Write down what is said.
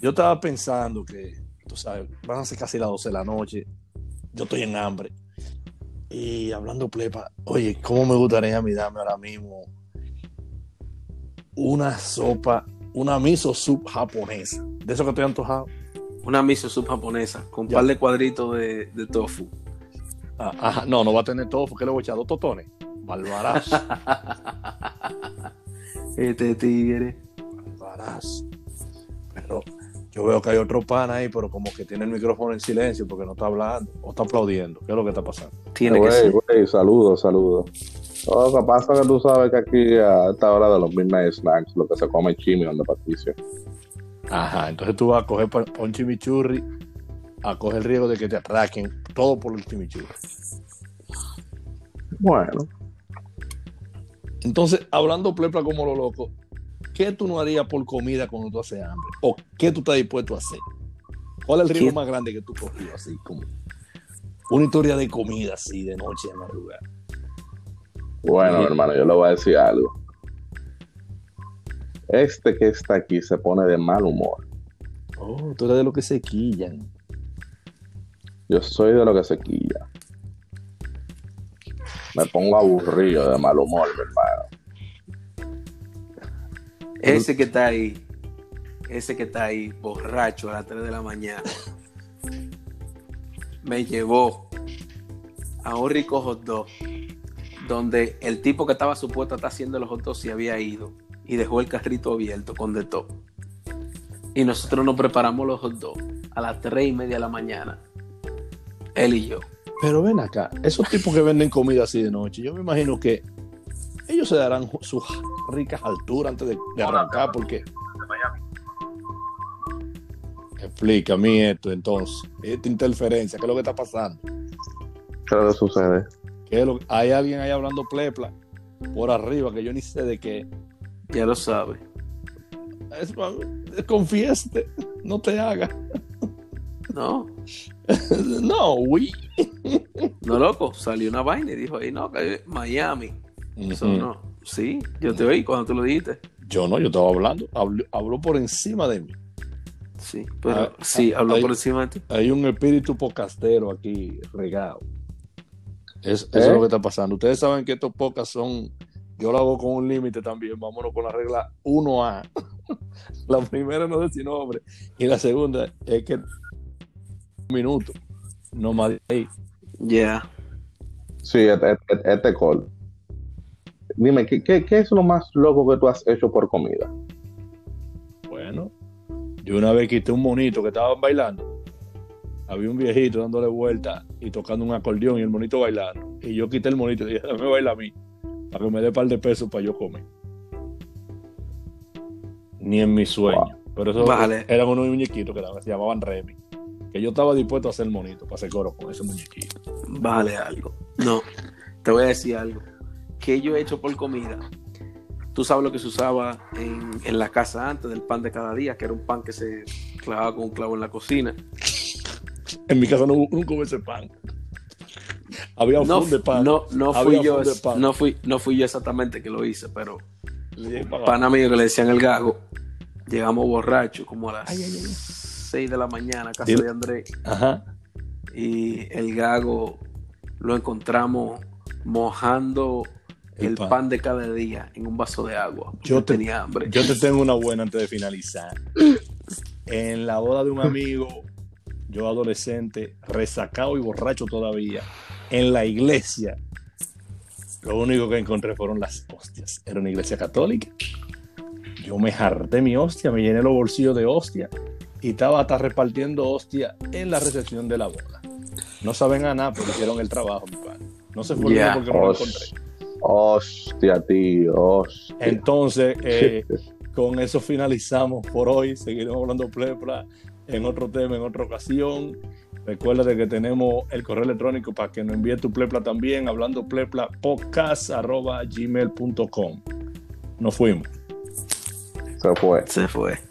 Yo estaba pensando que, tú sabes, van a ser casi las 12 de la noche. Yo estoy en hambre. Y hablando plepa, oye, ¿cómo me gustaría a mí darme ahora mismo una sopa, una miso soup japonesa? De eso que estoy antojado. Una miso soup japonesa con un par de cuadritos de, de tofu. Ah, ajá, no, no va a tener todo, porque le voy a echar dos totones. Barbarazo, Este tigre. barbarazo. Pero yo veo que hay otro pan ahí, pero como que tiene el micrófono en silencio porque no está hablando o está aplaudiendo. ¿Qué es lo que está pasando? Tiene que ser. güey, saludos, saludos. Lo que pasa es que tú sabes que aquí a esta hora de los midnight snacks lo que se come es chimión de Patricio. Ajá, entonces tú vas a coger un chimichurri, a coger el riesgo de que te atraquen todo por el chimichurri. Bueno, Entonces, hablando plepla como lo loco, ¿qué tú no harías por comida cuando tú haces hambre? ¿O qué tú estás dispuesto a hacer? ¿Cuál es el riesgo ¿Qué? más grande que tú cogido así como una historia de comida así de noche en madrugada? bueno, Bien. hermano, yo le voy a decir algo. Este que está aquí se pone de mal humor. Oh, tú eres de lo que se quillan. Yo soy de lo que se quilla. Me pongo aburrido de mal humor, mi hermano. Ese que está ahí, ese que está ahí, borracho a las 3 de la mañana, me llevó a un rico hot dog donde el tipo que estaba supuesto a estar haciendo los hot dogs se había ido y dejó el carrito abierto con de todo. Y nosotros nos preparamos los hot dogs a las 3 y media de la mañana, él y yo. Pero ven acá, esos tipos que venden comida así de noche, yo me imagino que ellos se darán sus ricas alturas antes de, de arrancar, porque. Explica a mí esto entonces, esta interferencia, ¿qué es lo que está pasando? ¿Qué es lo que sucede? ¿Qué es lo- hay alguien ahí hablando plepla por arriba que yo ni sé de qué. Ya lo sabe. Es, confieste, no te hagas. No, no, uy. no loco, salió una vaina y dijo ahí, no, que Miami. Eso no. Sí, yo te oí cuando tú lo dijiste. Yo no, yo estaba hablando, habló, habló por encima de mí. Sí, pero Ah, sí, habló por encima de ti. Hay un espíritu podcastero aquí regado. Es, eso ¿Eh? es lo que está pasando. Ustedes saben que estos podcasts son. Yo lo hago con un límite también. Vámonos con la regla 1A. la primera no es sin nombre. Y la segunda es que. Un minuto. No más de ahí. Ya. Sí, este, este, este call. Dime, ¿qué, qué, qué es lo más loco que tú has hecho por comida? Bueno, yo una vez quité un monito que estaban bailando. Había un viejito dándole vuelta y tocando un acordeón y el monito bailando. Y yo quité el monito y dije, dame baila a mí, para que me dé par de pesos para yo comer. Ni en mi sueño. Pero eso Vale. eran unos muñequitos que se llamaban Remy. Que yo estaba dispuesto a hacer monito, para hacer coro con ese muñequito. Vale algo. No, te voy a decir algo. ¿Qué yo he hecho por comida? Tú sabes lo que se usaba en, en la casa antes del pan de cada día, que era un pan que se clavaba con un clavo en la cocina. En mi casa no, hubo- nunca hubo ese pan. Había un No, de pan. no, no fui yo, fun de pan. no fui, no fui yo exactamente que lo hice, pero pana mío que le decían el gago, llegamos borrachos como a las Ay, ay, ay. 6 de la mañana a casa de Andrés. Ajá. y el gago lo encontramos mojando El el, pan. pan. de cada día en un vaso de agua. porque Yo te- tenía hambre. Yo te tengo una buena antes de finalizar. En la boda de un amigo, yo adolescente, resacado y borracho todavía, en la iglesia, lo único que encontré fueron las hostias. Era una iglesia católica. Yo me jarté mi hostia, me llené los bolsillos de hostia y estaba hasta repartiendo hostia en la recepción de la boda. No saben a nada, pero hicieron el trabajo, mi padre. No se fue Ya. porque no lo encontré. Hostia, tío, hostia. Entonces, eh, con eso finalizamos por hoy. Seguiremos hablando plepla en otro tema, en otra ocasión. Recuerda de que tenemos el correo electrónico para que nos envíe tu plepla también, hablando plepla podcast arroba gmail.com. Nos fuimos. Se fue. Se fue.